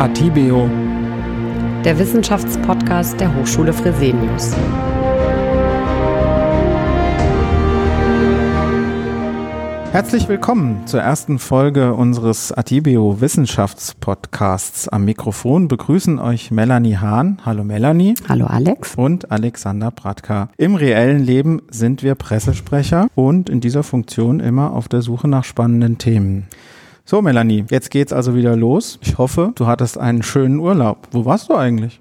Atibeo, der Wissenschaftspodcast der Hochschule Fresenius. Herzlich willkommen zur ersten Folge unseres Atibeo Wissenschaftspodcasts. Am Mikrofon begrüßen euch Melanie Hahn. Hallo Melanie. Hallo Alex. Und Alexander Bratka. Im reellen Leben sind wir Pressesprecher und in dieser Funktion immer auf der Suche nach spannenden Themen. So, Melanie, jetzt geht's also wieder los. Ich hoffe, du hattest einen schönen Urlaub. Wo warst du eigentlich?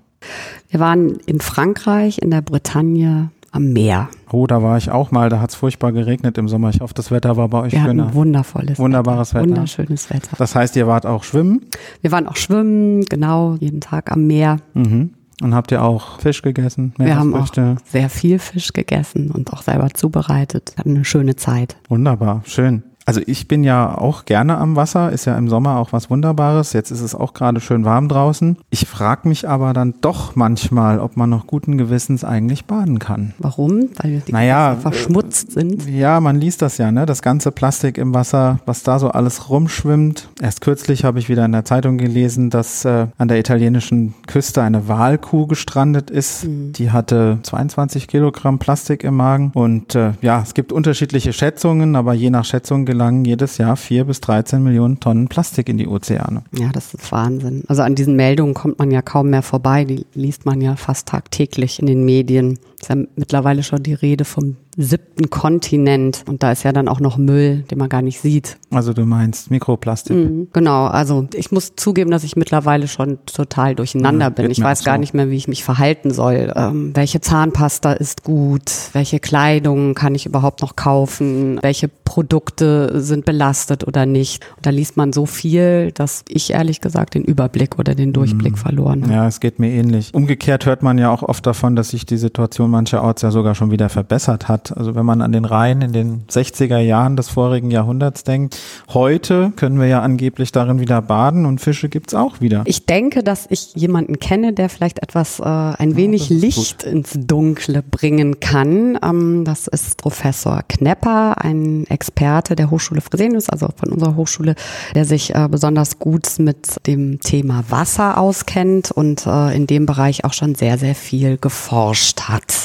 Wir waren in Frankreich, in der Bretagne, am Meer. Oh, da war ich auch mal. Da hat es furchtbar geregnet im Sommer. Ich hoffe, das Wetter war bei euch Wir schöner. hatten wundervolles Wunderbares Wetter. Wunderschönes Wetter. Das heißt, ihr wart auch schwimmen? Wir waren auch schwimmen, genau, jeden Tag am Meer. Mhm. Und habt ihr auch Fisch gegessen? Wir haben auch sehr viel Fisch gegessen und auch selber zubereitet. Hatten eine schöne Zeit. Wunderbar, schön. Also ich bin ja auch gerne am Wasser, ist ja im Sommer auch was Wunderbares. Jetzt ist es auch gerade schön warm draußen. Ich frage mich aber dann doch manchmal, ob man noch guten Gewissens eigentlich baden kann. Warum? Weil die Naja, verschmutzt sind. Ja, man liest das ja, ne? Das ganze Plastik im Wasser, was da so alles rumschwimmt. Erst kürzlich habe ich wieder in der Zeitung gelesen, dass äh, an der italienischen Küste eine Walkuh gestrandet ist. Die hatte 22 Kilogramm Plastik im Magen. Und äh, ja, es gibt unterschiedliche Schätzungen, aber je nach Schätzung gelangen jedes Jahr 4 bis 13 Millionen Tonnen Plastik in die Ozeane. Ja, das ist Wahnsinn. Also an diesen Meldungen kommt man ja kaum mehr vorbei. Die liest man ja fast tagtäglich in den Medien. Ist ja mittlerweile schon die Rede vom siebten Kontinent. Und da ist ja dann auch noch Müll, den man gar nicht sieht. Also du meinst Mikroplastik. Mhm, Genau, also ich muss zugeben, dass ich mittlerweile schon total durcheinander Ja, bin. Ich weiß gar so. nicht mehr, wie ich mich verhalten soll. Ähm, welche Zahnpasta ist gut? Welche Kleidung kann ich überhaupt noch kaufen? Welche Produkte sind belastet oder nicht? Und da liest man so viel, dass ich ehrlich gesagt den Überblick oder den Durchblick verloren habe. Ja, es geht mir ähnlich. Umgekehrt hört man ja auch oft davon, dass sich die Situation mancherorts ja sogar schon wieder verbessert hat. Also wenn man an den Rhein in den 60er Jahren des vorigen Jahrhunderts denkt, heute können wir ja angeblich darin wieder baden und Fische gibt's auch wieder. Ich denke, dass ich jemanden kenne, der vielleicht etwas, äh, ein wenig das ist Licht ins Dunkle bringen kann. Ähm, das ist Professor Knepper, ein Experte der Hochschule Fresenius, also von unserer Hochschule, der sich äh, besonders gut mit dem Thema Wasser auskennt und äh, in dem Bereich auch schon sehr, sehr viel geforscht hat.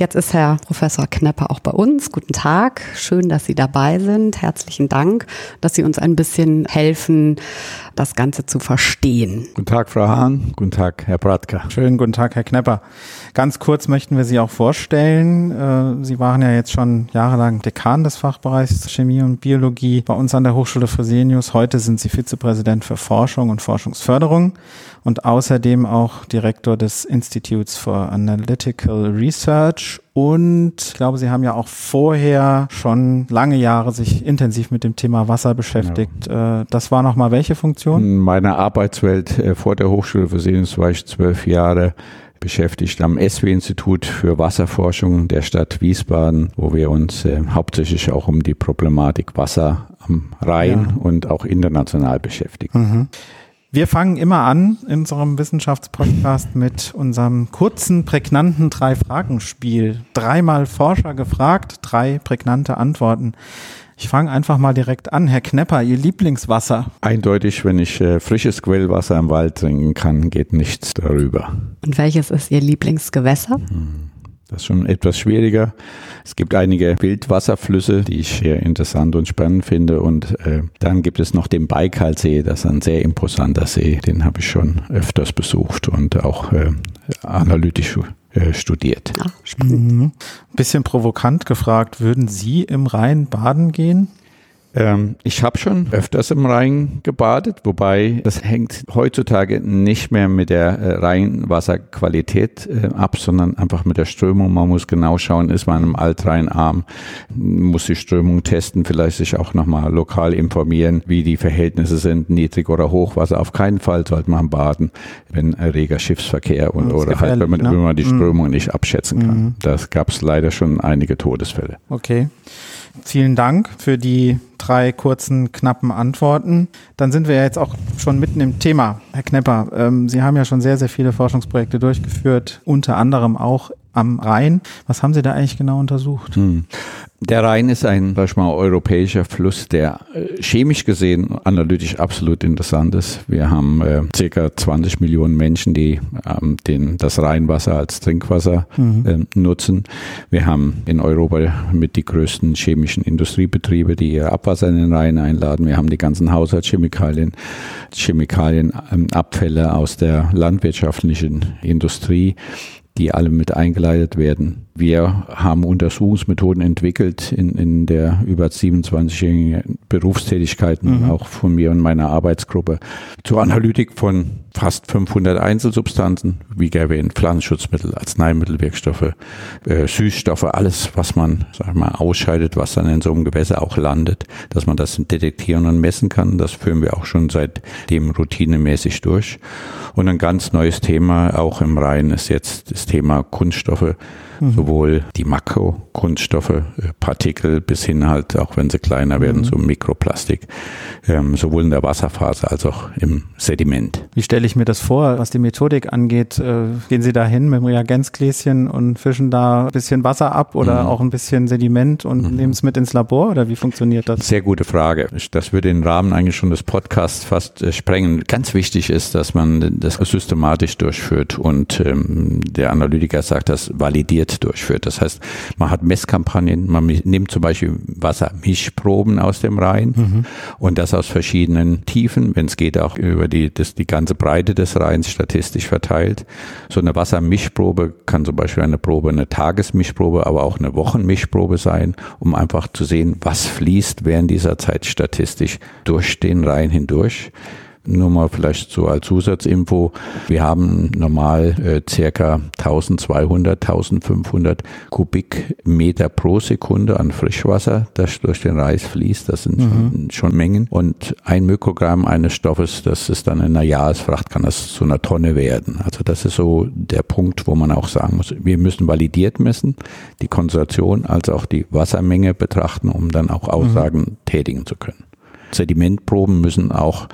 Jetzt ist Herr Professor Knepper auch bei uns. Guten Tag. Schön, dass Sie dabei sind. Herzlichen Dank, dass Sie uns ein bisschen helfen, das Ganze zu verstehen. Guten Tag, Frau Hahn. Guten Tag, Herr Bratka. Schönen guten Tag, Herr Knepper. Ganz kurz möchten wir Sie auch vorstellen. Äh, Sie waren ja jetzt schon jahrelang Dekan des Fachbereichs Chemie und Biologie bei uns an der Hochschule Fresenius. Heute sind Sie Vizepräsident für Forschung und Forschungsförderung und außerdem auch Direktor des Institutes for Analytical Research. Und ich glaube, Sie haben ja auch vorher schon lange Jahre sich intensiv mit dem Thema Wasser beschäftigt. Äh, Das war nochmal welche Funktion? In meiner Arbeitswelt äh, vor der Hochschule Fresenius war ich zwölf Jahre beschäftigt am SW-Institut für Wasserforschung der Stadt Wiesbaden, wo wir uns äh, hauptsächlich auch um die Problematik Wasser am Rhein und auch international beschäftigen. Wir fangen immer an in unserem Wissenschaftspodcast mit unserem kurzen, prägnanten Drei-Fragen-Spiel. Dreimal Forscher gefragt, drei prägnante Antworten. Ich fange einfach mal direkt an. Herr Knepper, Ihr Lieblingswasser? Eindeutig, wenn ich äh, frisches Quellwasser im Wald trinken kann, geht nichts darüber. Und welches ist Ihr Lieblingsgewässer? Das ist schon etwas schwieriger. Es gibt einige Wildwasserflüsse, die ich sehr interessant und spannend finde. Und äh, dann gibt es noch den Baikalsee, das ist ein sehr imposanter See. Den habe ich schon öfters besucht und auch äh, analytisch äh, studiert. Ah, spannend. Mhm. Bisschen provokant gefragt, würden Sie im Rhein baden gehen? Ähm, ich habe schon öfters im Rhein gebadet, wobei das hängt heutzutage nicht mehr mit der äh, Rheinwasserqualität äh, ab, sondern einfach mit der Strömung. Man muss genau schauen, ist man im Altrheinarm, muss die Strömung testen, vielleicht sich auch nochmal lokal informieren, wie die Verhältnisse sind, Niedrig- oder Hochwasser. Auf keinen Fall sollte man baden, wenn reger Schiffsverkehr und oder halt, wenn man, ne? wenn man die Mhm. Strömung nicht abschätzen kann. Das gab es leider schon einige Todesfälle. Okay. Vielen Dank für die drei kurzen, knappen Antworten. Dann sind wir ja jetzt auch schon mitten im Thema. Herr Knepper, ähm, Sie haben ja schon sehr, sehr viele Forschungsprojekte durchgeführt, unter anderem auch am Rhein. Was haben Sie da eigentlich genau untersucht? Hm. Der Rhein ist ein, sag ich mal, europäischer Fluss, der äh, chemisch gesehen analytisch absolut interessant ist. Wir haben äh, circa 20 Millionen Menschen, die ähm, den, das Rheinwasser als Trinkwasser mhm. äh, nutzen. Wir haben in Europa mit die größten chemischen Industriebetriebe, die ihr Abwasser in den Rhein einladen. Wir haben die ganzen Haushaltschemikalien, Chemikalienabfälle ähm, aus der landwirtschaftlichen Industrie die alle mit eingeleitet werden. Wir haben Untersuchungsmethoden entwickelt in, in der über 27-jährigen Berufstätigkeit, mhm. auch von mir und meiner Arbeitsgruppe, zur Analytik von fast 500 Einzelsubstanzen, wie erwähnt, Pflanzenschutzmittel, Arzneimittelwirkstoffe, äh, Süßstoffe, alles, was man, sag mal, ausscheidet, was dann in so einem Gewässer auch landet, dass man das detektieren und messen kann. Das führen wir auch schon seitdem routinemäßig durch. Und ein ganz neues Thema, auch im Rhein, ist jetzt Thema Kunststoffe mhm. sowohl die Makrokunststoffe, äh, Partikel bis hin halt, auch wenn sie kleiner werden, mhm. so Mikroplastik, ähm, sowohl in der Wasserphase als auch im Sediment. Wie stelle ich mir das vor, was die Methodik angeht? Äh, gehen Sie da hin mit dem Reagenzgläschen und fischen da ein bisschen Wasser ab oder mhm. auch ein bisschen Sediment und mhm. nehmen es mit ins Labor oder wie funktioniert das? Sehr gute Frage. Das würde den Rahmen eigentlich schon des Podcasts fast äh, sprengen. Ganz wichtig ist, dass man das systematisch durchführt und ähm, der Analytiker sagt, das validiert durchführt. Das heißt, man hat Messkampagnen, man nimmt zum Beispiel Wassermischproben aus dem Rhein mhm. und das aus verschiedenen Tiefen, wenn es geht auch über die, das, die ganze Breite des Rheins statistisch verteilt. So eine Wassermischprobe kann zum Beispiel eine Probe, eine Tagesmischprobe, aber auch eine Wochenmischprobe sein, um einfach zu sehen, was fließt während dieser Zeit statistisch durch den Rhein hindurch. Nur mal vielleicht so als Zusatzinfo. Wir haben normal äh, circa 1200, 1500 Kubikmeter pro Sekunde an Frischwasser, das durch den Reis fließt. Das sind mhm. schon Mengen. Und ein Mikrogramm eines Stoffes, das ist dann in einer Jahresfracht, kann das zu einer Tonne werden. Also das ist so der Punkt, wo man auch sagen muss, wir müssen validiert messen, die Konzentration als auch die Wassermenge betrachten, um dann auch Aussagen mhm. tätigen zu können. Sedimentproben müssen auch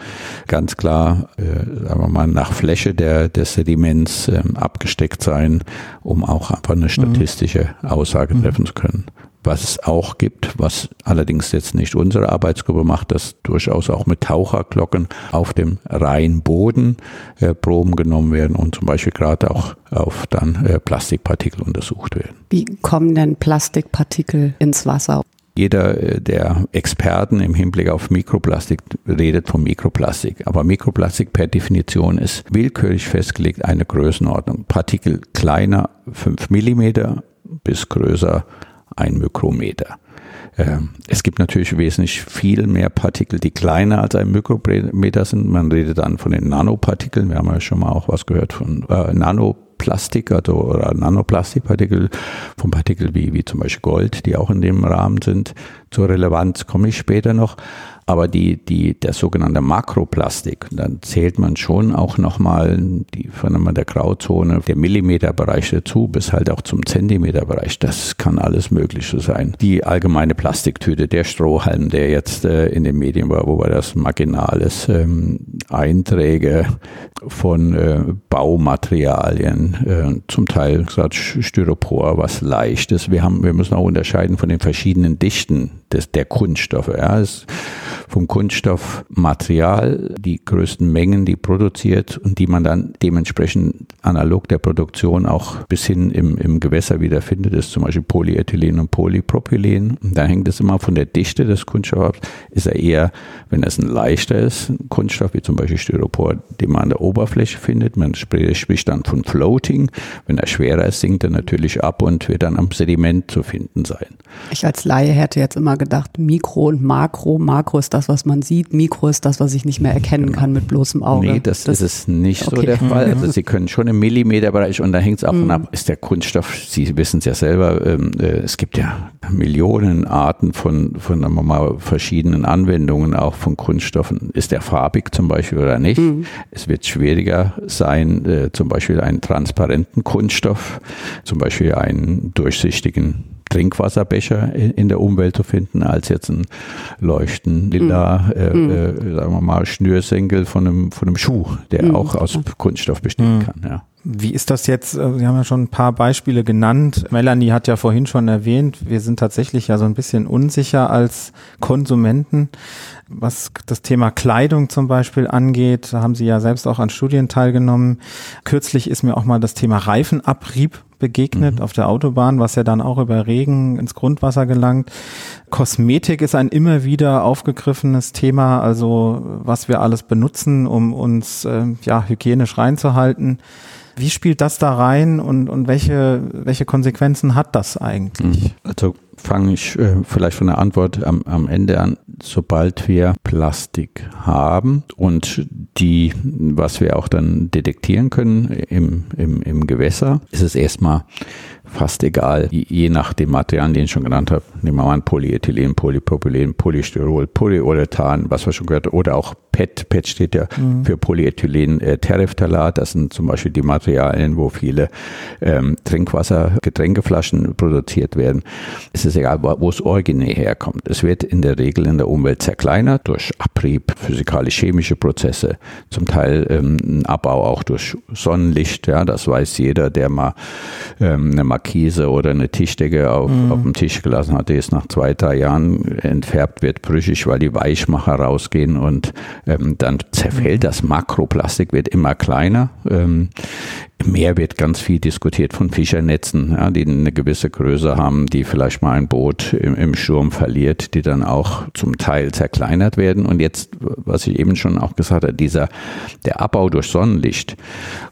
ganz klar, äh, sagen wir mal, nach Fläche der, des Sediments äh, abgesteckt sein, um auch einfach eine statistische Aussage mhm. treffen zu können. Was es auch gibt, was allerdings jetzt nicht unsere Arbeitsgruppe macht, dass durchaus auch mit Taucherglocken auf dem Rheinboden äh, Proben genommen werden und zum Beispiel gerade auch auf dann äh, Plastikpartikel untersucht werden. Wie kommen denn Plastikpartikel ins Wasser? Jeder äh, der Experten im Hinblick auf Mikroplastik redet von Mikroplastik. Aber Mikroplastik per Definition ist willkürlich festgelegt eine Größenordnung. Partikel kleiner 5 Millimeter bis größer ein Mikrometer. Ähm, es gibt natürlich wesentlich viel mehr Partikel, die kleiner als ein Mikrometer sind. Man redet dann von den Nanopartikeln. Wir haben ja schon mal auch was gehört von äh, Nanopartikeln. Plastik also, oder Nanoplastikpartikel, von Partikel wie, wie zum Beispiel Gold, die auch in dem Rahmen sind. Zur Relevanz komme ich später noch. Aber die, die, der sogenannte Makroplastik, dann zählt man schon auch nochmal die von der Grauzone, der Millimeterbereich dazu, bis halt auch zum Zentimeterbereich. Das kann alles Mögliche sein. Die allgemeine Plastiktüte, der Strohhalm, der jetzt äh, in den Medien war, wobei das marginal ist, ähm, Einträge von äh, Baumaterialien, äh, zum Teil gesagt Styropor, was leicht ist. Wir haben, wir müssen auch unterscheiden von den verschiedenen Dichten des, der Kunststoffe. Ja, es, vom Kunststoffmaterial, die größten Mengen, die produziert und die man dann dementsprechend analog der Produktion auch bis hin im, im Gewässer wiederfindet, ist zum Beispiel Polyethylen und Polypropylen. Da hängt es immer von der Dichte des Kunststoffs ab. Ist er eher, wenn es ein leichter ist, ein Kunststoff wie zum Beispiel Styropor, den man an der Oberfläche findet. Man spricht dann von Floating. Wenn er schwerer ist, sinkt er natürlich ab und wird dann am Sediment zu finden sein. Ich als Laie hätte jetzt immer gedacht, Mikro und Makro. Makro ist das, was man sieht. Mikro ist das, was ich nicht mehr erkennen kann mit bloßem Auge. Nee, das, das ist es nicht okay. so der Fall. Also mhm. Sie können schon im Millimeterbereich und da hängt es auch mhm. ab, ist der Kunststoff, Sie wissen es ja selber, ähm, äh, es gibt ja Millionen Arten von, von sagen wir mal, verschiedenen Anwendungen auch von Kunststoffen. Ist der farbig zum Beispiel oder nicht? Mhm. Es wird schwieriger sein, äh, zum Beispiel einen transparenten Kunststoff, zum Beispiel einen durchsichtigen Trinkwasserbecher in der Umwelt zu finden, als jetzt ein leuchten lila, mm. äh, sagen wir mal, Schnürsenkel von einem, von einem Schuh, der mm. auch aus Kunststoff bestehen mm. kann. Ja. Wie ist das jetzt? Äh, Sie haben ja schon ein paar Beispiele genannt. Melanie hat ja vorhin schon erwähnt, wir sind tatsächlich ja so ein bisschen unsicher als Konsumenten, was das Thema Kleidung zum Beispiel angeht. Da haben Sie ja selbst auch an Studien teilgenommen. Kürzlich ist mir auch mal das Thema Reifenabrieb begegnet mhm. auf der Autobahn, was ja dann auch über Regen ins Grundwasser gelangt. Kosmetik ist ein immer wieder aufgegriffenes Thema, also was wir alles benutzen, um uns äh, ja hygienisch reinzuhalten. Wie spielt das da rein und, und welche, welche Konsequenzen hat das eigentlich? Mhm. Also fange ich äh, vielleicht von der Antwort am, am Ende an. Sobald wir Plastik haben und die, was wir auch dann detektieren können im, im, im Gewässer, ist es erstmal fast egal, je nach dem Material, den ich schon genannt habe. Nehmen wir mal an Polyethylen, Polypropylen, Polystyrol, Polyurethan, was wir schon gehört haben, oder auch PET. PET steht ja mhm. für Polyethylen äh, Terephthalat. Das sind zum Beispiel die Materialien, wo viele ähm, Trinkwasser, Getränkeflaschen produziert werden. Es ist egal, wo, es originär herkommt. Es wird in der Regel in der Umwelt zerkleinert durch Abrieb, physikalisch-chemische Prozesse, zum Teil ähm, Abbau auch durch Sonnenlicht. Ja, das weiß jeder, der mal ähm, eine Markise oder eine Tischdecke auf, mhm. auf dem Tisch gelassen hat, die ist nach zwei, drei Jahren entfärbt wird, brüchig, weil die Weichmacher rausgehen und ähm, dann zerfällt mhm. das Makroplastik, wird immer kleiner. Ähm, Meer wird ganz viel diskutiert von Fischernetzen, ja, die eine gewisse Größe haben, die vielleicht mal ein Boot im, im, Sturm verliert, die dann auch zum Teil zerkleinert werden. Und jetzt, was ich eben schon auch gesagt habe, dieser, der Abbau durch Sonnenlicht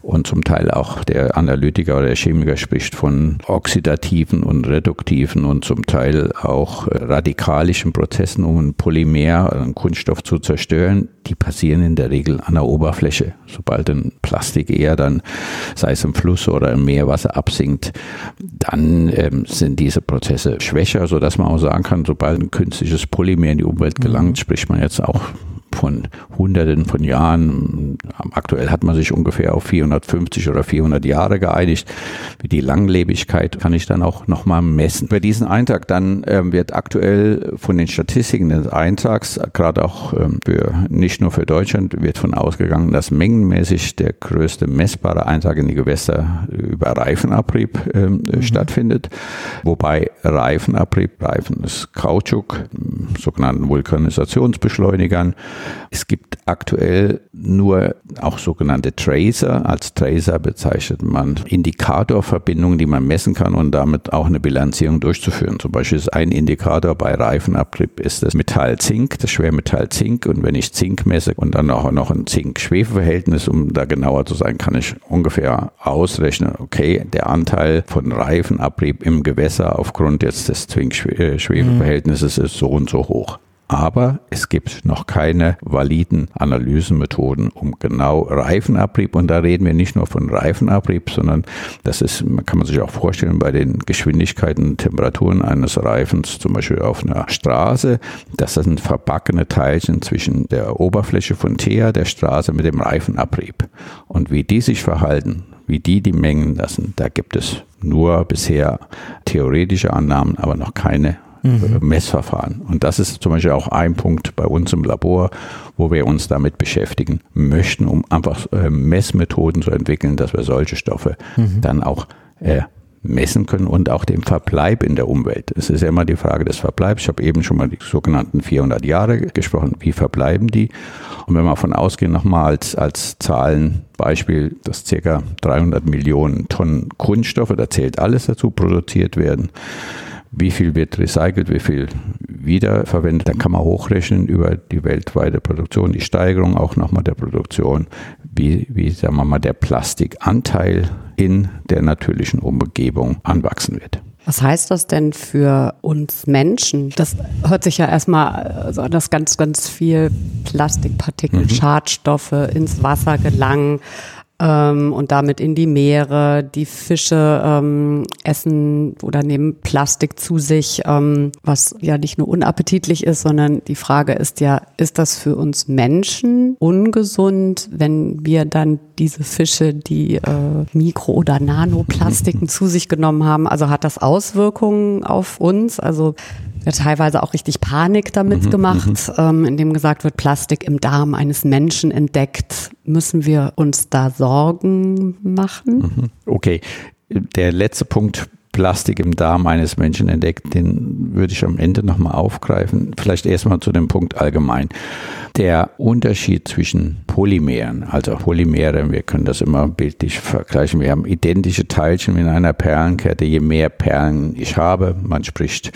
und zum Teil auch der Analytiker oder der Chemiker spricht von oxidativen und reduktiven und zum Teil auch radikalischen Prozessen, um ein Polymer, einen Kunststoff zu zerstören, die passieren in der Regel an der Oberfläche. Sobald ein Plastik eher dann sei es im Fluss oder im Meerwasser absinkt, dann ähm, sind diese Prozesse schwächer, sodass man auch sagen kann, sobald ein künstliches Polymer in die Umwelt gelangt, mhm. spricht man jetzt auch von Hunderten von Jahren. Aktuell hat man sich ungefähr auf 450 oder 400 Jahre geeinigt. Die Langlebigkeit kann ich dann auch nochmal messen. Für diesen Eintrag dann ähm, wird aktuell von den Statistiken des Eintrags, gerade auch ähm, für, nicht nur für Deutschland, wird von ausgegangen, dass mengenmäßig der größte messbare Eintrag in die Gewässer über Reifenabrieb ähm, mhm. stattfindet. Wobei Reifenabrieb, Reifen ist Kautschuk, sogenannten Vulkanisationsbeschleunigern, es gibt aktuell nur auch sogenannte Tracer. Als Tracer bezeichnet man Indikatorverbindungen, die man messen kann und damit auch eine Bilanzierung durchzuführen. Zum Beispiel ist ein Indikator bei Reifenabrieb ist das Metall Zink, das Schwermetall Zink. Und wenn ich Zink messe und dann auch noch ein Zink-Schwefel-Verhältnis, um da genauer zu sein, kann ich ungefähr ausrechnen, okay, der Anteil von Reifenabrieb im Gewässer aufgrund jetzt des Zink-Schwefel-Verhältnisses ist so und so hoch. Aber es gibt noch keine validen Analysemethoden, um genau Reifenabrieb, und da reden wir nicht nur von Reifenabrieb, sondern das ist, kann man sich auch vorstellen, bei den Geschwindigkeiten und Temperaturen eines Reifens, zum Beispiel auf einer Straße, dass das sind verbackene Teilchen zwischen der Oberfläche von Teer, der Straße mit dem Reifenabrieb. Und wie die sich verhalten, wie die die Mengen lassen, da gibt es nur bisher theoretische Annahmen, aber noch keine mhm. Messverfahren. Und das ist zum Beispiel auch ein Punkt bei uns im Labor, wo wir uns damit beschäftigen möchten, um einfach äh, Messmethoden zu entwickeln, dass wir solche Stoffe mhm. dann auch äh, messen können und auch den Verbleib in der Umwelt. Es ist ja immer die Frage des Verbleibs. Ich habe eben schon mal die sogenannten 400 Jahre gesprochen. Wie verbleiben die? Und wenn wir davon ausgehen, nochmal als, als Zahlenbeispiel, dass circa 300 Millionen Tonnen Kunststoffe, da zählt alles dazu, produziert werden, wie viel wird recycelt, wie viel wiederverwendet. Dann kann man hochrechnen über die weltweite Produktion, die Steigerung auch nochmal der Produktion, wie, wie sagen wir mal, der Plastikanteil in der natürlichen Umgebung anwachsen wird. Was heißt das denn für uns Menschen? Das hört sich ja erstmal also an, dass ganz, ganz viel Plastikpartikel, mhm. Schadstoffe ins Wasser gelangen ähm, und damit in die Meere. Die Fische ähm, essen oder nehmen Plastik zu sich, ähm, was ja nicht nur unappetitlich ist, sondern die Frage ist ja, ist das für uns Menschen ungesund, wenn wir dann diese Fische, die äh, Mikro- oder Nanoplastiken zu sich genommen haben? Also hat das Auswirkungen auf uns? Also wird teilweise auch richtig Panik damit mhm, gemacht, mhm. ähm, indem gesagt wird, Plastik im Darm eines Menschen entdeckt. Müssen wir uns da Sorgen machen? Mhm. Okay. Der letzte Punkt Plastik im Darm eines Menschen entdeckt, den würde ich am Ende nochmal aufgreifen. Vielleicht erstmal zu dem Punkt allgemein. Der Unterschied zwischen Polymeren, also Polymere, wir können das immer bildlich vergleichen. Wir haben identische Teilchen in einer Perlenkette. Je mehr Perlen ich habe, man spricht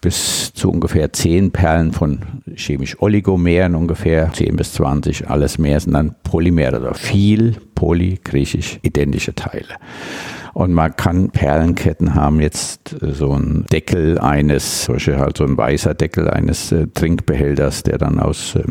bis zu ungefähr zehn Perlen von chemisch Oligomeren, ungefähr 10 bis 20, alles mehr sind dann Polymere, also viel Poly, griechisch identische Teile. Und man kann Perlenketten haben, jetzt äh, so ein Deckel eines, zum Beispiel halt so ein weißer Deckel eines äh, Trinkbehälters, der dann aus äh,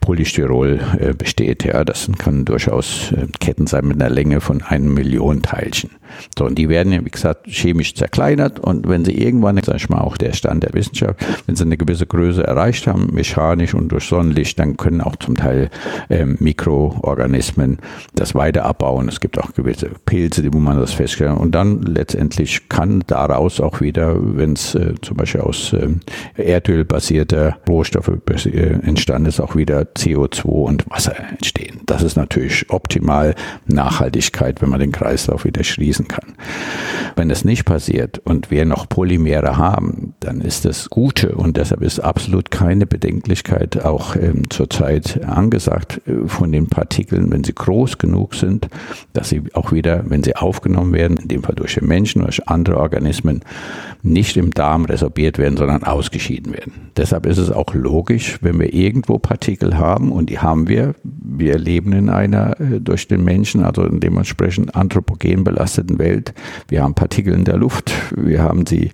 Polystyrol äh, besteht. Ja, das kann durchaus äh, Ketten sein mit einer Länge von einer Million Teilchen. So, und die werden ja, wie gesagt, chemisch zerkleinert und wenn sie irgendwann, sag ich mal, auch der Stand der Wissenschaft, wenn sie eine gewisse Größe erreicht haben, mechanisch und durch Sonnenlicht, dann können auch zum Teil ähm, Mikroorganismen das weiter abbauen. Es gibt auch gewisse Pilze, wo man das feststellt. Und dann letztendlich kann daraus auch wieder, wenn es äh, zum Beispiel aus äh, Erdöl basierter Rohstoffe äh, entstanden ist, auch wieder CO2 und Wasser entstehen. Das ist natürlich optimal Nachhaltigkeit, wenn man den Kreislauf wieder schließen kann. Wenn es nicht passiert und wir noch Polymere haben, dann ist das Gute und deshalb ist absolut keine Bedenklichkeit auch ähm, zurzeit angesagt äh, von den Partikeln, wenn sie groß genug sind, dass sie auch wieder, wenn sie aufgenommen werden, in dem Fall durch den Menschen, durch andere Organismen, nicht im Darm resorbiert werden, sondern ausgeschieden werden. Deshalb ist es auch logisch, wenn wir irgendwo Partikel haben und die haben wir, wir leben in einer äh, durch den Menschen, also in dementsprechend anthropogen belasteten Welt. Wir haben Partikel in der Luft, wir haben sie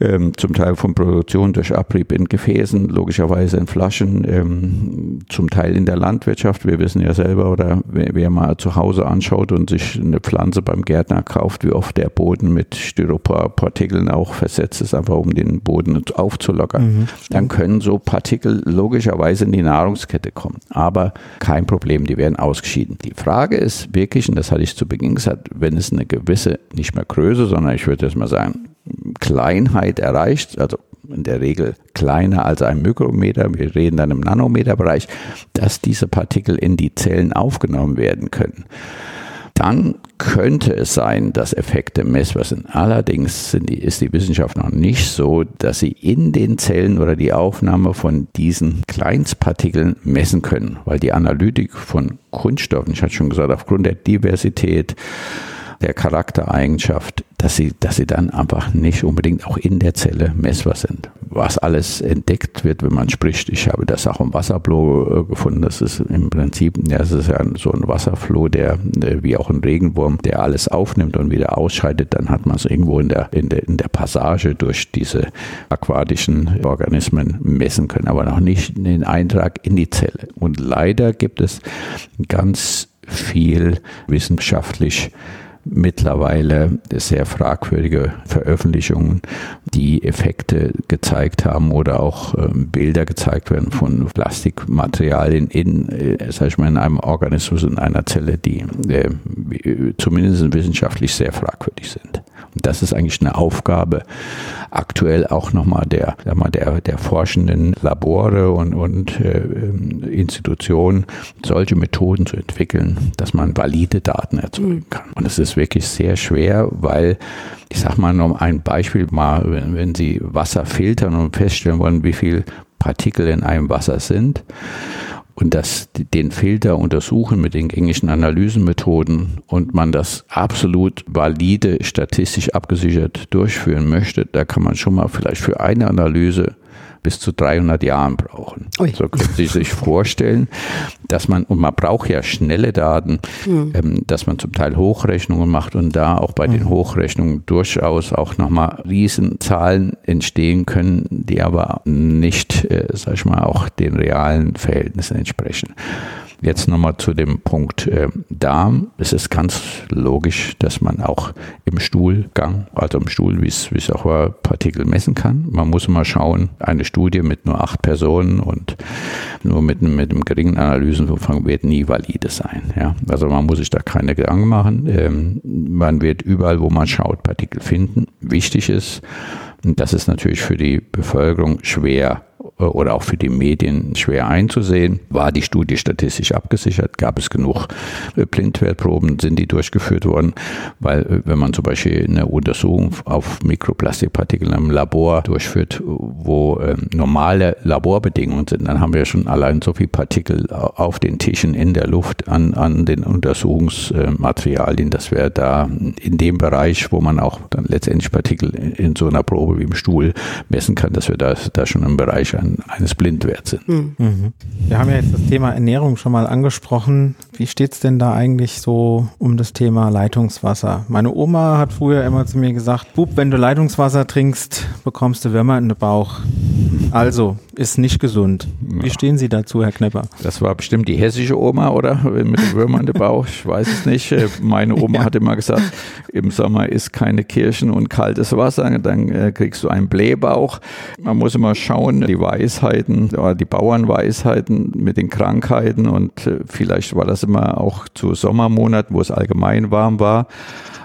ähm, zum Teil von Produktion durch Abrieb in Gefäßen, logischerweise in Flaschen, ähm, zum Teil in der Landwirtschaft. Wir wissen ja selber, oder wer, wer mal zu Hause anschaut und sich eine Pflanze beim Gärtner kauft, wie oft der Boden mit Styroporpartikeln auch versetzt ist, einfach um den Boden aufzulockern. Mhm, dann können so Partikel logischerweise in die Nahrungskette kommen. Aber kein Problem, die werden ausgeschieden. Die Frage ist wirklich, und das hatte ich zu Beginn gesagt, wenn es eine gewisse, nicht mehr Größe, sondern ich würde jetzt mal sagen, Kleinheit erreicht, also in der Regel kleiner als ein Mikrometer, wir reden dann im Nanometerbereich, dass diese Partikel in die Zellen aufgenommen werden können dann könnte es sein, dass Effekte messbar sind. Allerdings die, ist die Wissenschaft noch nicht so, dass sie in den Zellen oder die Aufnahme von diesen Kleinstpartikeln messen können, weil die Analytik von Kunststoffen, ich hatte schon gesagt, aufgrund der Diversität, der Charaktereigenschaft, dass sie, dass sie dann einfach nicht unbedingt auch in der Zelle messbar sind. Was alles entdeckt wird, wenn man spricht, ich habe das auch im Wasserfloh äh, gefunden, das ist im Prinzip, ja, es ist ja so ein Wasserfloh, der, äh, wie auch ein Regenwurm, der alles aufnimmt und wieder ausscheidet, dann hat man es irgendwo in der, in der, in der Passage durch diese aquatischen Organismen messen können, aber noch nicht den Eintrag in die Zelle. Und leider gibt es ganz viel wissenschaftlich mittlerweile sehr fragwürdige Veröffentlichungen, die Effekte gezeigt haben oder auch ähm, Bilder gezeigt werden von Plastikmaterialien in, äh, sag ich mal, in einem Organismus, in einer Zelle, die äh, zumindest wissenschaftlich sehr fragwürdig sind. Und das ist eigentlich eine Aufgabe aktuell auch nochmal der, mal, der, der forschenden Labore und, und äh, Institutionen, solche Methoden zu entwickeln, dass man valide Daten erzeugen kann. Und es ist wirklich sehr schwer, weil ich sag mal noch ein Beispiel mal, wenn, wenn Sie Wasser filtern und feststellen wollen, wie viel Partikel in einem Wasser sind und das, den Filter untersuchen mit den gängigen Analysenmethoden und man das absolut valide, statistisch abgesichert durchführen möchte, da kann man schon mal vielleicht für eine Analyse bis zu 300 Jahren brauchen. Ui. So können Sie sich vorstellen, dass man, und man braucht ja schnelle Daten, mhm. ähm, dass man zum Teil Hochrechnungen macht und da auch bei mhm. den hm. Hochrechnungen durchaus auch nochmal Riesenzahlen entstehen können, die aber nicht, äh, sag ich mal, auch den realen Verhältnissen entsprechen. Jetzt nochmal zu dem Punkt äh, Darm. Es ist ganz logisch, dass man auch im Stuhlgang, also im Stuhl, wie es auch war, Partikel messen kann. Man muss mal schauen, eine Studie mit nur acht Personen und nur mit, mit einem geringen Analysenumfang wird nie valide sein. Ja? Also man muss sich da keine Gedanken machen. Ähm, man wird überall, wo man schaut, Partikel finden. Wichtig ist, Und das ist natürlich für die Bevölkerung schwer oder auch für die Medien schwer einzusehen. War die Studie statistisch abgesichert? Gab es genug äh, Blindwertproben? Sind die durchgeführt worden? Weil äh, wenn man zum Beispiel eine Untersuchung auf Mikroplastikpartikel im Labor durchführt, wo äh, normale Laborbedingungen sind, dann haben wir schon allein so viele Partikel auf den Tischen in der Luft an, an den Untersuchungsmaterialien, dass wir da in dem Bereich, wo man auch dann letztendlich Partikel in so einer Probe wie im Stuhl messen kann, dass wir da, da schon im Bereich ein, eines Blindwerts sind. Mhm. Wir haben ja jetzt das Thema Ernährung schon mal angesprochen. Wie steht es denn da eigentlich so um das Thema Leitungswasser? Meine Oma hat früher immer zu mir gesagt, Bub, wenn du Leitungswasser trinkst, bekommst du Würmer in den Bauch. Also, ist nicht gesund. Wie ja. stehen Sie dazu, Herr Knepper? Das war bestimmt die hessische Oma, oder? Mit dem Würmer in den Bauch. Ich weiß es nicht. Meine Oma ja. hat immer gesagt, im Sommer ist keine Kirschen und kaltes Wasser, dann äh, kriegst du einen Blähbauch. Man muss immer schauen, die Weisheiten, die Bauernweisheiten mit den Krankheiten und äh, vielleicht war das immer auch zu Sommermonaten, wo es allgemein warm war.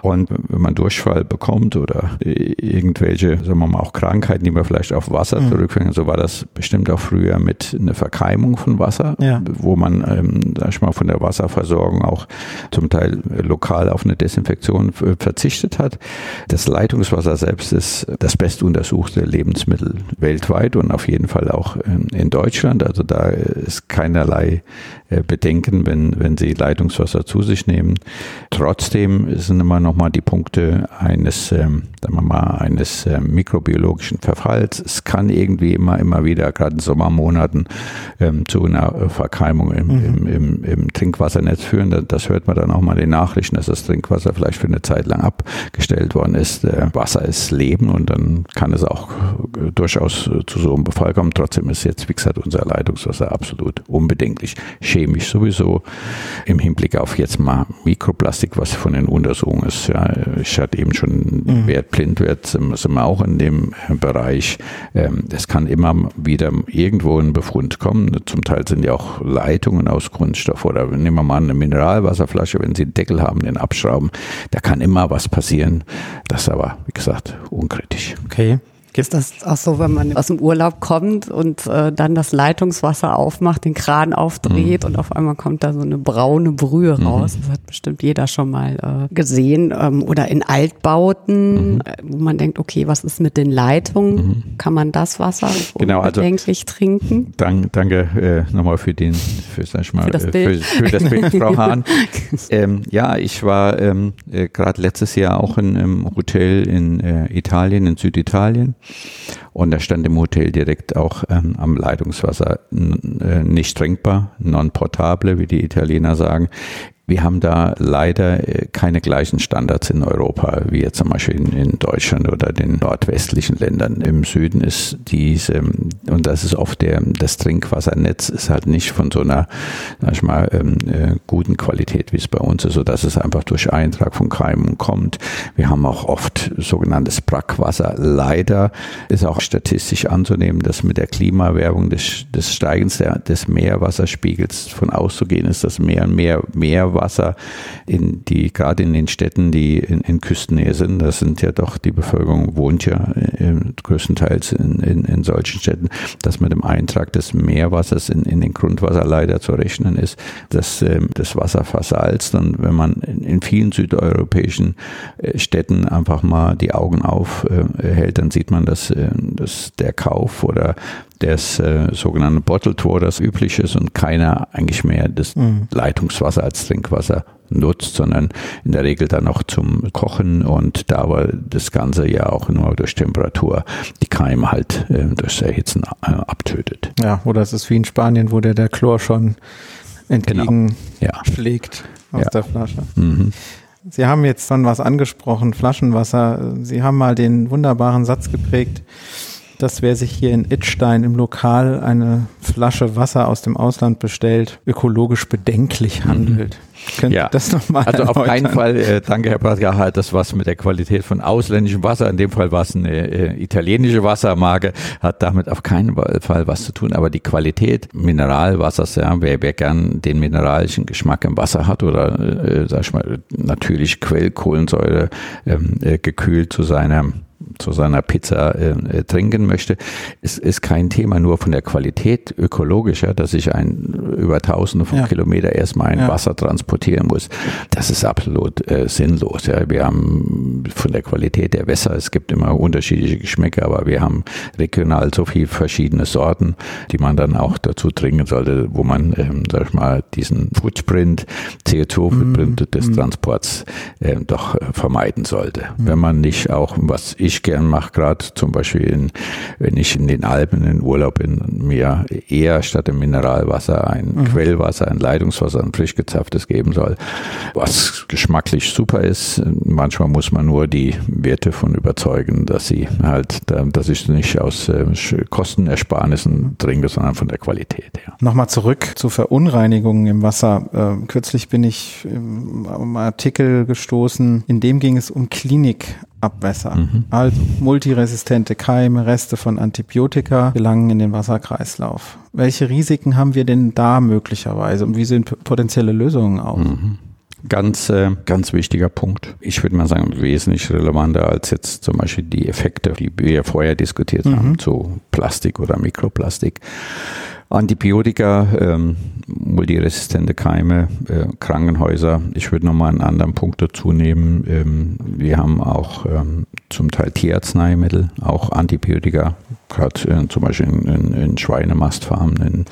Und wenn man Durchfall bekommt oder irgendwelche, sagen wir mal, auch Krankheiten, die man vielleicht auf Wasser mhm. zurückführen, so war das bestimmt auch früher mit einer Verkeimung von Wasser, ja. wo man, ähm, sag ich mal, von der Wasserversorgung auch zum Teil lokal auf eine Desinfektion verzichtet hat. Das Leitungswasser selbst ist das bestuntersuchte Lebensmittel weltweit und auf jeden Fall auch in Deutschland. Also da ist keinerlei Bedenken, wenn, wenn Sie Leitungswasser zu sich nehmen. Trotzdem sind immer noch mal die Punkte eines, ähm, sagen wir mal, eines äh, mikrobiologischen Verfalls. Es kann irgendwie immer, immer wieder, gerade in Sommermonaten, ähm, zu einer Verkeimung im, mhm. im, im, im, Trinkwassernetz führen. Das, das, hört man dann auch mal in den Nachrichten, dass das Trinkwasser vielleicht für eine Zeit lang abgestellt worden ist. Äh, Wasser ist Leben und dann kann es auch äh, durchaus zu so einem Befall kommen. Trotzdem ist jetzt, wie gesagt, unser Leitungswasser absolut unbedenklich chemisch sowieso im Hinblick auf jetzt mal Mikroplastik, was von den Untersuchungen ist. Ja, ich hatte eben schon mhm. Wert, Blindwert, sind wir auch in dem Bereich. Ähm, es kann immer wieder irgendwo ein Befund kommen. Zum Teil sind ja auch Leitungen aus Kunststoff oder nehmen wir mal eine Mineralwasserflasche, wenn Sie einen Deckel haben, den abschrauben. Da kann immer was passieren. Das ist aber, wie gesagt, unkritisch. Okay. Ist das auch so, wenn man aus dem Urlaub kommt und äh, dann das Leitungswasser aufmacht, den Kran aufdreht mhm. und auf einmal kommt da so eine braune Brühe mhm. raus? Das hat bestimmt jeder schon mal äh, gesehen. Ähm, oder in Altbauten, mhm. Äh, wo man denkt, okay, was ist mit den Leitungen? Mhm. Kann man das Wasser genau, also, trinken? Dank, danke äh, nochmal für den, für, sag ich mal, für das äh, Bild, für, für das Bild Frau Hahn. ähm, ja, ich war ähm, äh, gerade letztes Jahr auch in einem Hotel in äh, Italien, in Süditalien. Und da stand im Hotel direkt auch ähm, am Leitungswasser äh, nicht trinkbar, non portable, wie die Italiener sagen. Wir haben da leider äh, keine gleichen Standards in Europa, wie jetzt zum Beispiel in, in Deutschland oder den nordwestlichen Ländern. Im Süden ist diese, und das ist oft der, das Trinkwassernetz ist halt nicht von so einer, sag ich mal, ähm, äh, guten Qualität, wie es bei uns ist, so dass es einfach durch Eintrag von Keimen kommt. Wir haben auch oft sogenanntes Brackwasser. Leider ist auch statistisch anzunehmen, dass mit der Klimawerbung des, des Steigens der, des Meerwasserspiegels von auszugehen ist, dass mehr und mehr Meer Wasser in die, gerade in den Städten, die in, in Küstennähe sind, das sind ja doch, die Bevölkerung wohnt ja äh, größtenteils in, in, in solchen Städten, dass mit dem Eintrag des Meerwassers in, in den Grundwasser leider zu rechnen ist, dass ähm, das Wasser versalzt. Und wenn man in, vielen südeuropäischen äh, Städten einfach mal die Augen aufhält, äh, dann sieht man, dass, dass der Kauf oder des äh, sogenannten Bottled Waters üblich ist und keiner eigentlich mehr das mhm. Leitungswasser als Trinkwasser nutzt, sondern in der Regel dann auch zum Kochen und da aber das Ganze ja auch nur durch Temperatur die Keime halt äh, durch Erhitzen äh, abtötet. Ja, oder es ist wie in Spanien, wo der, der Chlor schon entgegen genau. ja. aus ja. der Flasche. Mhm. Sie haben jetzt dann was angesprochen, Flaschenwasser. Sie haben mal den wunderbaren Satz geprägt, dass wer sich hier in Ittstein im Lokal eine Flasche Wasser aus dem Ausland bestellt, ökologisch bedenklich mhm. handelt. Mhm. Könnt ja. das nochmal Also erläutern? auf keinen Fall, äh, danke Herr Bratja, hat das was mit der Qualität von ausländischem Wasser, in dem Fall war es eine äh, italienische Wassermarke, hat damit auf keinen Fall was zu tun, aber die Qualität Mineralwassers, ja, wer, wer gern den mineralischen Geschmack im Wasser hat oder, äh, sag ich mal, natürlich Quellkohlensäure ähm, äh, gekühlt zu seiner zu seiner Pizza äh, trinken möchte, ist, ist kein Thema nur von der Qualität ökologischer, dass ich ein über tausende von ja. Kilometer erstmal ein ja. Wasser transportieren muss. Das ist absolut äh, sinnlos. Ja. Wir haben von der Qualität der Wässer, es gibt immer unterschiedliche Geschmäcker, aber wir haben regional so viele verschiedene Sorten, die man dann auch dazu trinken sollte, wo man, ähm, sag ich mal, diesen Footprint, CO2-Footprint mm, des. Transports äh, doch vermeiden sollte. Mm. Wenn man nicht auch, was ich gern mache, gerade zum Beispiel, in, wenn ich in den Alpen in Urlaub bin, mir eher statt dem Mineralwasser ein mhm. Quellwasser, ein Leitungswasser, ein frisch gezapftes geben soll, was geschmacklich super ist. Manchmal muss man nur die Werte von überzeugen, dass sie halt, dass ich nicht aus äh, Kostenersparnissen trinke, sondern von der Qualität her. Nochmal zurück zu Verunreinigungen im Wasser. Äh, kürzlich bin ich im Artikel gestoßen, in dem ging es um Klinikabwässer. Mhm. Also multiresistente Keime, Reste von Antibiotika gelangen in den Wasserkreislauf. Welche Risiken haben wir denn da möglicherweise und wie sehen potenzielle Lösungen aus? Mhm. Ganz, äh, ganz wichtiger Punkt. Ich würde mal sagen, wesentlich relevanter als jetzt zum Beispiel die Effekte, die wir vorher diskutiert mhm. haben, zu Plastik oder Mikroplastik. Antibiotika, ähm, multiresistente Keime, äh, Krankenhäuser. Ich würde nochmal einen anderen Punkt dazu nehmen. Ähm, wir haben auch ähm, zum Teil Tierarzneimittel, auch Antibiotika, gerade äh, zum Beispiel in, in, in, Schweinemastfarmen, in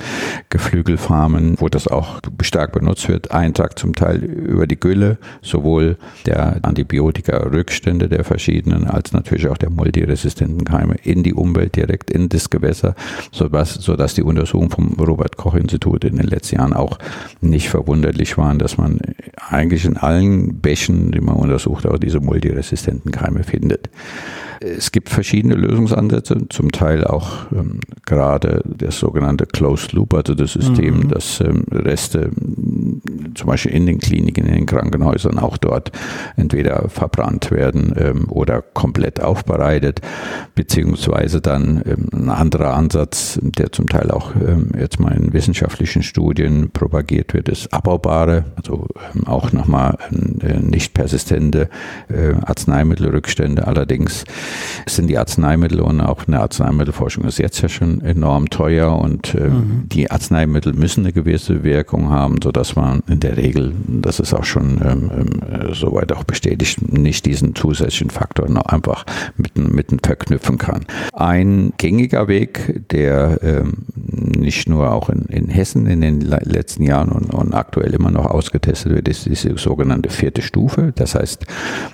Geflügelfarmen, wo das auch stark benutzt wird. Eintrag zum Teil über die Gülle, sowohl der Antibiotika-Rückstände der verschiedenen als natürlich auch der multiresistenten Keime in die Umwelt direkt in das Gewässer, sodass, sodass die Untersuchungen vom Robert-Koch-Institut in den letzten Jahren auch nicht verwunderlich waren, dass man eigentlich in allen Bächen, die man untersucht, auch diese multiresistenten Keime findet. Es gibt verschiedene Lösungsansätze, zum Teil auch ähm, gerade das sogenannte Closed Loop, also das System, mhm. dass ähm, Reste zum Beispiel in den Kliniken, in den Krankenhäusern auch dort entweder verbrannt werden ähm, oder komplett aufbereitet, beziehungsweise dann ähm, ein anderer Ansatz, der zum Teil auch ähm, jetzt mal in wissenschaftlichen Studien propagiert wird, ist abbaubare, also ähm, auch nochmal äh, nicht persistente äh, Arzneimittelrückstände. Allerdings sind die Arzneimittel und auch eine Arzneimittelforschung ist jetzt ja schon enorm teuer und äh, mhm. die Arzneimittel müssen eine gewisse Wirkung haben, sodass man in der Regel, das ist auch schon ähm, ähm, soweit auch bestätigt, nicht diesen zusätzlichen Faktor noch einfach mitten, mitten verknüpfen kann. Ein gängiger Weg, der ähm, nicht nur auch in, in Hessen in den letzten Jahren und, und aktuell immer noch ausgetestet wird, ist diese sogenannte vierte Stufe. Das heißt,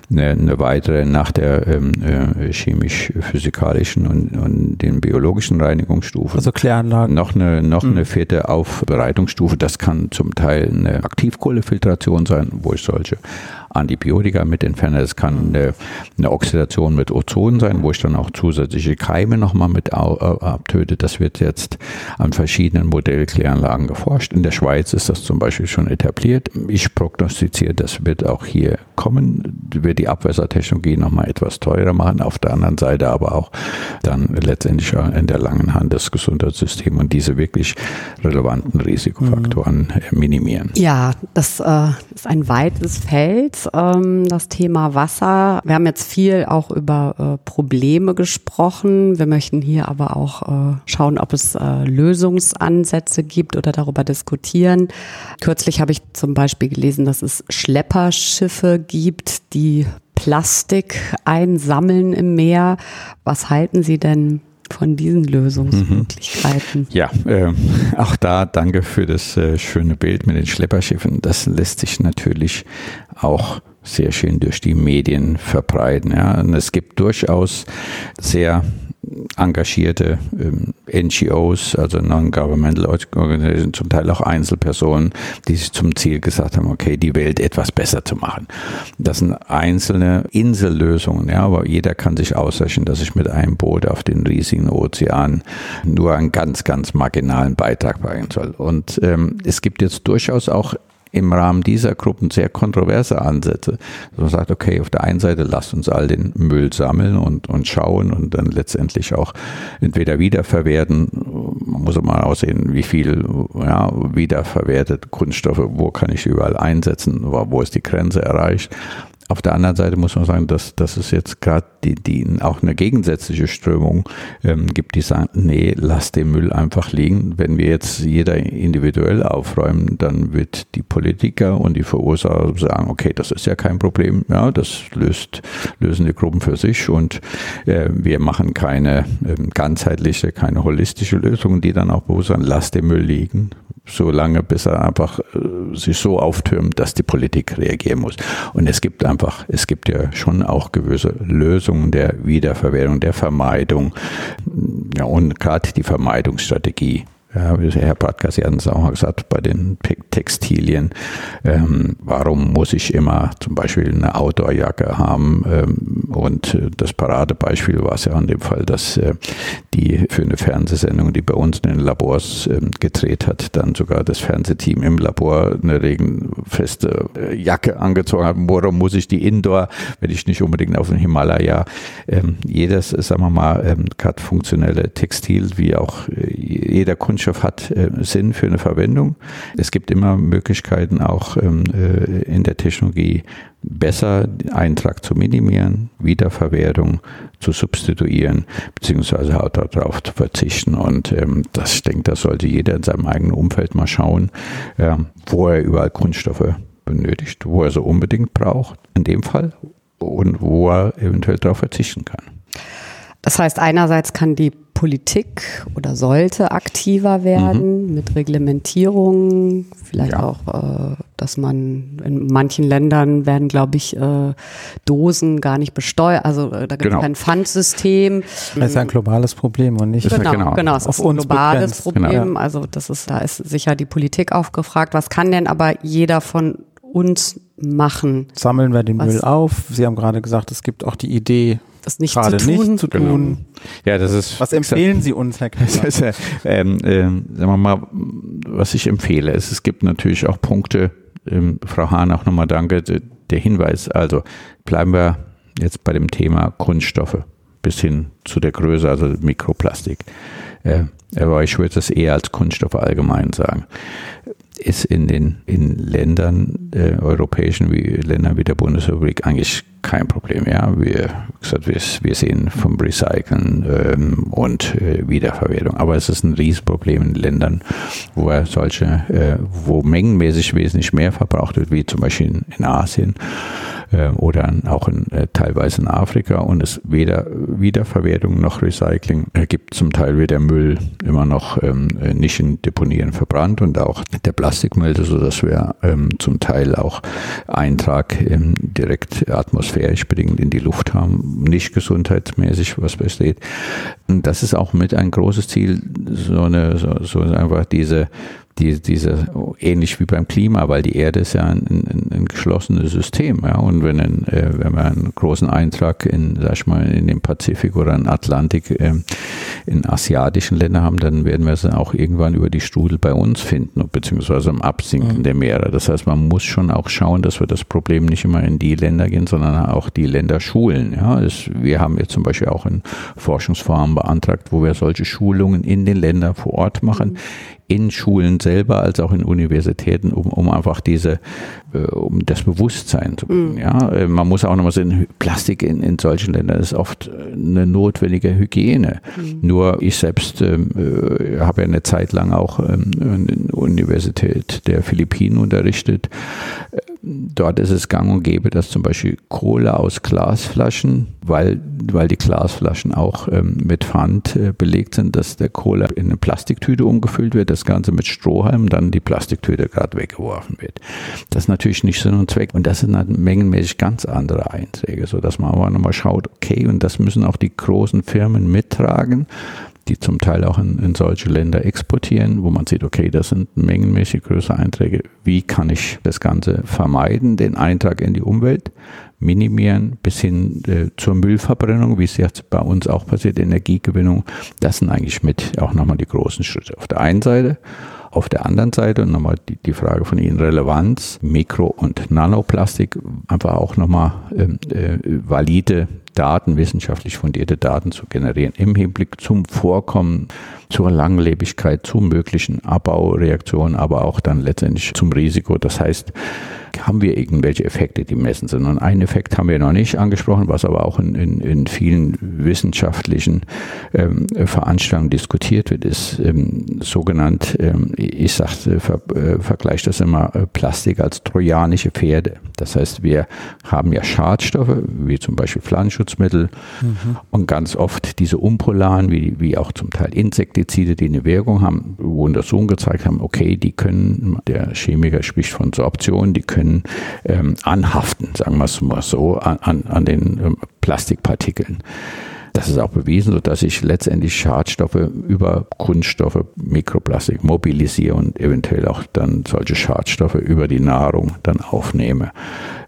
eine, eine weitere nach der ähm, äh, chemisch-physikalischen und, und den biologischen Reinigungsstufen. Also Kläranlagen. Noch eine, noch mhm. eine vierte Aufbereitungsstufe. Das kann zum Teil eine Aktivkohlefiltration sein, wo ich solche Antibiotika mit entferne. Es kann eine, eine, Oxidation mit Ozon sein, wo ich dann auch zusätzliche Keime nochmal mit abtöte. Das wird jetzt an verschiedenen Modellkläranlagen geforscht. In der Schweiz ist das zum Beispiel schon etabliert. Ich prognostiziere, das wird auch hier kommen, wird die Abwässertechnologie nochmal etwas teurer machen. Auf der anderen Seite aber auch dann letztendlich in der langen Hand das Gesundheitssystem und diese wirklich relevanten Risikofaktoren mhm. minimieren. Ja, das äh, ist ein weites Feld ähm, das Thema Wasser. Wir haben jetzt viel auch über äh, Probleme gesprochen. Wir möchten hier aber auch äh, schauen, ob es äh, Lösungsansätze gibt oder darüber diskutieren. Kürzlich habe ich zum Beispiel gelesen, dass es Schlepperschiffe gibt, die Plastik einsammeln im Meer. Was halten Sie denn von diesen Lösungsmöglichkeiten. Mhm. Ja, äh, auch da danke für das äh, schöne Bild mit den Schlepperschiffen. Das lässt sich natürlich auch sehr schön durch die Medien verbreiten. Ja. Und es gibt durchaus sehr engagierte ähm, NGOs, also Non-Governmental Organizations, zum Teil auch Einzelpersonen, die sich zum Ziel gesagt haben, okay, die Welt etwas besser zu machen. Das sind einzelne Insellösungen, ja, aber jeder kann sich ausrechnen, dass ich mit einem Boot auf den riesigen Ozean nur einen ganz, ganz marginalen Beitrag bringen soll. Und ähm, es gibt jetzt durchaus auch im Rahmen dieser Gruppen sehr kontroverse Ansätze. man sagt, okay, auf der einen Seite lasst uns all den Müll sammeln und, und schauen und dann letztendlich auch entweder wiederverwerten. Man muss mal aussehen, wie viel ja, wiederverwertet Kunststoffe, wo kann ich überall einsetzen, wo ist die Grenze erreicht. Auf der anderen Seite muss man sagen, dass, dass es jetzt gerade die, die auch eine gegensätzliche Strömung ähm, gibt, die sagen, nee, lass den Müll einfach liegen. Wenn wir jetzt jeder individuell aufräumen, dann wird die Politiker und die Verursacher sagen, okay, das ist ja kein Problem, ja, das löst, lösen die Gruppen für sich und äh, wir machen keine äh, ganzheitliche, keine holistische Lösung, die dann auch bewusst sagen, lass den Müll liegen, so lange, bis er einfach äh, sich so auftürmt, dass die Politik reagieren muss. Und es gibt einfach, es gibt ja schon auch gewisse Lösungen der Wiederverwertung, der Vermeidung, ja, und gerade die Vermeidungsstrategie ja, Herr Bratkas, Sie hatten es auch gesagt, bei den Textilien, ähm, warum muss ich immer zum Beispiel eine Outdoorjacke haben? Ähm, und das Paradebeispiel war es ja in dem Fall, dass äh, die für eine Fernsehsendung, die bei uns in den Labors äh, gedreht hat, dann sogar das Fernsehteam im Labor eine regenfeste äh, Jacke angezogen hat. Warum muss ich die Indoor, wenn ich nicht unbedingt auf dem Himalaya? Ähm, jedes, sagen wir mal, ähm, gerade funktionelle Textil, wie auch äh, jeder Kunst Kunststoff hat äh, Sinn für eine Verwendung. Es gibt immer Möglichkeiten auch ähm, äh, in der Technologie besser Eintrag zu minimieren, Wiederverwertung zu substituieren, beziehungsweise auch darauf zu verzichten. Und ähm, das, ich denke, das sollte jeder in seinem eigenen Umfeld mal schauen, äh, wo er überall Kunststoffe benötigt, wo er so unbedingt braucht, in dem Fall, und wo er eventuell darauf verzichten kann. Das heißt, einerseits kann die Politik oder sollte aktiver werden mhm. mit Reglementierung, vielleicht ja. auch, äh, dass man in manchen Ländern werden, glaube ich, äh, Dosen gar nicht besteuert, also äh, da gibt es genau. kein Pfandsystem. Das ist ein globales Problem und nicht genau, genau, genau es ist ein globales begrenzt. Problem. Genau. Also das ist, da ist sicher die Politik aufgefragt. Was kann denn aber jeder von uns machen? Sammeln wir den Müll auf. Sie haben gerade gesagt, es gibt auch die Idee, das nicht Gerade zu tun. Nicht zu tun. Genau. Ja, das ist. Was empfehlen Sie uns, Herr Kessler? Ist, äh, ähm, äh, sagen wir mal, was ich empfehle, ist, es gibt natürlich auch Punkte, ähm, Frau Hahn, auch nochmal danke, der Hinweis. Also bleiben wir jetzt bei dem Thema Kunststoffe bis hin zu der Größe, also Mikroplastik. Äh, aber ich würde das eher als Kunststoffe allgemein sagen ist in den in Ländern, äh, europäischen wie Ländern wie der Bundesrepublik eigentlich kein Problem. Ja, wir, gesagt, wir, wir sehen vom Recyceln ähm, und äh, Wiederverwertung. Aber es ist ein Riesenproblem in Ländern, wo solche, äh, wo mengenmäßig wesentlich mehr verbraucht wird, wie zum Beispiel in, in Asien äh, oder auch in, äh, teilweise in Afrika und es weder Wiederverwertung noch Recycling äh, gibt. Zum Teil wird der Müll immer noch ähm, äh, nicht in Deponieren verbrannt und auch der Plastikmüll, sodass wir ähm, zum Teil auch Eintrag ähm, direkt atmosphärisch bedingt in die Luft haben, nicht gesundheitsmäßig was besteht. Und das ist auch mit ein großes Ziel, so eine, so, so einfach diese die, diese, ähnlich wie beim Klima, weil die Erde ist ja ein, ein, ein geschlossenes System. Ja, und wenn, ein, äh, wenn wir einen großen Eintrag in, sag ich mal, in den Pazifik oder in Atlantik, äh, in asiatischen Ländern haben, dann werden wir es auch irgendwann über die Strudel bei uns finden, beziehungsweise im Absinken mhm. der Meere. Das heißt, man muss schon auch schauen, dass wir das Problem nicht immer in die Länder gehen, sondern auch die Länder schulen. Ja, es, wir haben jetzt zum Beispiel auch ein Forschungsvorhaben beantragt, wo wir solche Schulungen in den Ländern vor Ort machen. Mhm in Schulen selber als auch in Universitäten, um, um einfach diese, um das Bewusstsein zu bringen. Mhm. Ja, äh, man muss auch nochmal sehen, Plastik in, in solchen Ländern ist oft eine notwendige Hygiene. Mhm. Nur ich selbst ähm, äh, habe ja eine Zeit lang auch ähm, in der Universität der Philippinen unterrichtet. Dort ist es gang und gäbe, dass zum Beispiel Kohle aus Glasflaschen, weil, weil die Glasflaschen auch ähm, mit Pfand äh, belegt sind, dass der Kohle in eine Plastiktüte umgefüllt wird, das Ganze mit Strohhalm, dann die Plastiktüte gerade weggeworfen wird. Das ist natürlich nicht Sinn und Zweck. Und das sind halt mengenmäßig ganz andere Einträge, sodass man aber nochmal schaut, okay, und das müssen auch die großen Firmen mittragen die zum Teil auch in, in solche Länder exportieren, wo man sieht, okay, das sind mengenmäßig größere Einträge. Wie kann ich das Ganze vermeiden, den Eintrag in die Umwelt minimieren bis hin äh, zur Müllverbrennung, wie es jetzt bei uns auch passiert, Energiegewinnung. Das sind eigentlich mit auch nochmal die großen Schritte. Auf der einen Seite auf der anderen Seite, und nochmal die, die Frage von Ihnen, Relevanz, Mikro- und Nanoplastik, einfach auch nochmal ähm, äh, valide Daten, wissenschaftlich fundierte Daten zu generieren im Hinblick zum Vorkommen, zur Langlebigkeit, zu möglichen Abbaureaktionen, aber auch dann letztendlich zum Risiko. Das heißt, haben wir irgendwelche Effekte, die messen sind. Und einen Effekt haben wir noch nicht angesprochen, was aber auch in, in, in vielen wissenschaftlichen ähm, Veranstaltungen diskutiert wird, ist ähm, sogenannt, ähm, ich sage, ver, äh, vergleiche das immer, äh, Plastik als trojanische Pferde. Das heißt, wir haben ja Schadstoffe, wie zum Beispiel Pflanzenschutzmittel mhm. und ganz oft diese Umpolaren, wie, wie auch zum Teil Insektizide, die eine Wirkung haben, wo Untersuchungen gezeigt haben, okay, die können, der Chemiker spricht von Sorption, die können ähm, anhaften, sagen wir es mal so, an, an den ähm, Plastikpartikeln. Das ist auch bewiesen, sodass ich letztendlich Schadstoffe über Kunststoffe, Mikroplastik mobilisiere und eventuell auch dann solche Schadstoffe über die Nahrung dann aufnehme.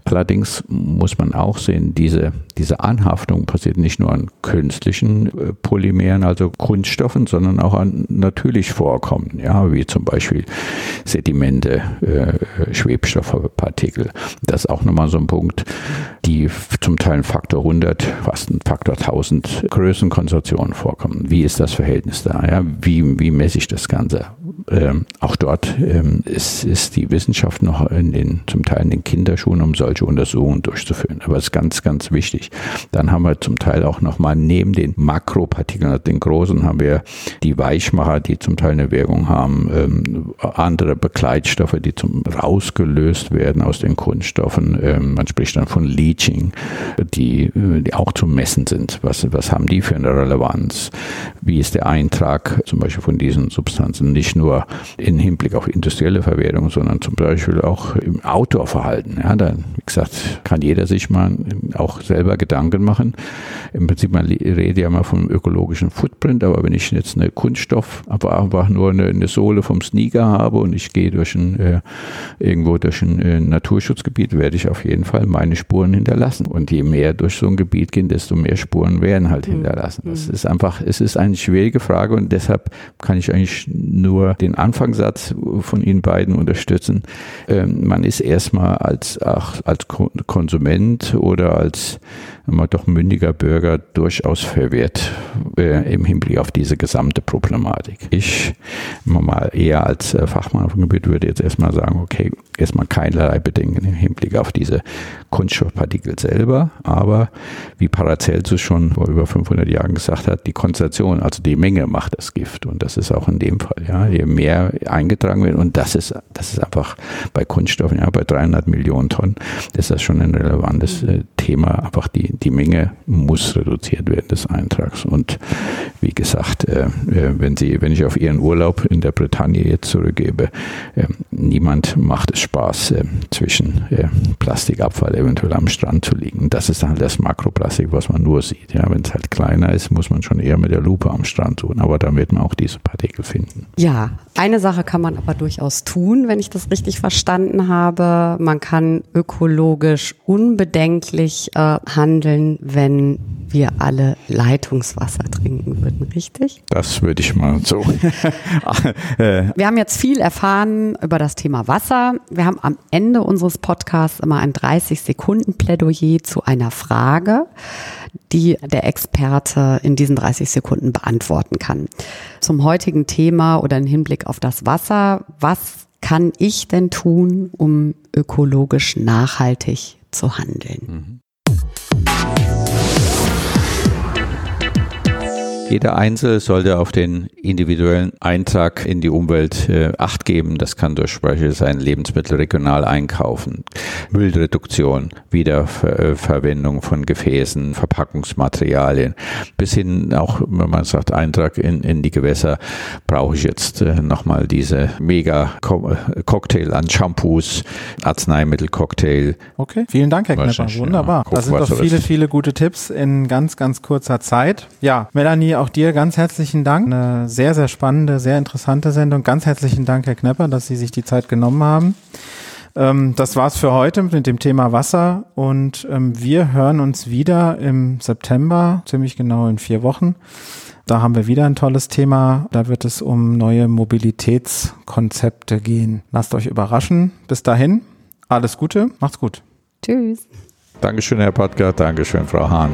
Allerdings muss man auch sehen, diese, diese Anhaftung passiert nicht nur an künstlichen äh, Polymeren, also Kunststoffen, sondern auch an natürlich vorkommenden, ja, wie zum Beispiel Sedimente, äh, Schwebstoffpartikel. Das ist auch nochmal so ein Punkt, die zum Teil ein Faktor 100, fast ein Faktor 1000 Größenkonzentrationen vorkommen. Wie ist das Verhältnis da? Ja? Wie, wie messe ich das Ganze? Ähm, auch dort ähm, ist, ist die Wissenschaft noch in den, zum Teil in den Kinderschuhen, um solche Untersuchungen durchzuführen. Aber es ist ganz, ganz wichtig. Dann haben wir zum Teil auch nochmal neben den Makropartikeln, also den großen, haben wir die Weichmacher, die zum Teil eine Wirkung haben, ähm, andere Begleitstoffe, die zum rausgelöst werden aus den Kunststoffen. Ähm, man spricht dann von Leaching, die, äh, die auch zu messen sind. Was, was haben die für eine Relevanz? Wie ist der Eintrag zum Beispiel von diesen Substanzen? Nicht nur im Hinblick auf industrielle Verwertung, sondern zum Beispiel auch im Outdoor-Verhalten. Ja, da, wie gesagt, kann jeder sich mal auch selber Gedanken machen. Im Prinzip, man redet ja mal vom ökologischen Footprint, aber wenn ich jetzt eine Kunststoff, aber einfach nur eine, eine Sohle vom Sneaker habe und ich gehe durch ein, äh, irgendwo durch ein äh, Naturschutzgebiet, werde ich auf jeden Fall meine Spuren hinterlassen. Und je mehr durch so ein Gebiet gehen, desto mehr Spuren werden halt mhm. hinterlassen. Das mhm. ist einfach, es ist eine schwierige Frage und deshalb kann ich eigentlich nur den Anfangssatz von Ihnen beiden unterstützen. Ähm, man ist erstmal als, ach, als Konsument oder als immer doch mündiger Bürger durchaus verwirrt äh, im Hinblick auf diese gesamte Problematik. Ich mal eher als äh, Fachmann auf dem Gebiet würde jetzt erstmal sagen, okay, erstmal keinerlei Bedenken im Hinblick auf diese Kunststoffpartikel selber, aber wie Paracelsus schon vor über 500 Jahren gesagt hat, die Konzentration, also die Menge macht das Gift. Und das ist auch in dem Fall, ja, je mehr eingetragen wird und das ist, das ist einfach bei Kunststoffen, ja, bei 300 Millionen Tonnen, ist das schon ein relevantes äh, Thema, einfach die, die Menge muss reduziert werden des Eintrags. Und wie gesagt, äh, äh, wenn Sie, wenn ich auf Ihren Urlaub in der Bretagne jetzt zurückgebe, äh, niemand macht es Spaß, zwischen Plastikabfall eventuell am Strand zu liegen. Das ist halt das Makroplastik, was man nur sieht. Ja, wenn es halt kleiner ist, muss man schon eher mit der Lupe am Strand suchen. Aber dann wird man auch diese Partikel finden. Ja, eine Sache kann man aber durchaus tun, wenn ich das richtig verstanden habe. Man kann ökologisch unbedenklich äh, handeln, wenn wir alle Leitungswasser trinken würden, richtig? Das würde ich mal so. wir haben jetzt viel erfahren über das Thema Wasser. Wir haben am Ende unseres Podcasts immer ein 30 Sekunden Plädoyer zu einer Frage, die der Experte in diesen 30 Sekunden beantworten kann. Zum heutigen Thema oder im Hinblick auf das Wasser, was kann ich denn tun, um ökologisch nachhaltig zu handeln? Yeah. Jeder Einzelne sollte auf den individuellen Eintrag in die Umwelt äh, Acht geben. Das kann durch Beispiel sein Lebensmittel regional einkaufen, Müllreduktion, Wiederverwendung von Gefäßen, Verpackungsmaterialien, bis hin auch, wenn man sagt, Eintrag in, in die Gewässer, brauche ich jetzt äh, nochmal diese Mega-Cocktail an Shampoos, Arzneimittel-Cocktail. Okay, vielen Dank, Herr Knepper. Wunderbar. Ja, das sind doch viele, viele gute Tipps in ganz, ganz kurzer Zeit. Ja, Melanie, auch dir ganz herzlichen Dank. Eine sehr, sehr spannende, sehr interessante Sendung. Ganz herzlichen Dank, Herr Knepper, dass Sie sich die Zeit genommen haben. Ähm, das war's für heute mit dem Thema Wasser und ähm, wir hören uns wieder im September, ziemlich genau in vier Wochen. Da haben wir wieder ein tolles Thema. Da wird es um neue Mobilitätskonzepte gehen. Lasst euch überraschen. Bis dahin, alles Gute, macht's gut. Tschüss. Dankeschön, Herr Patka. Dankeschön, Frau Hahn.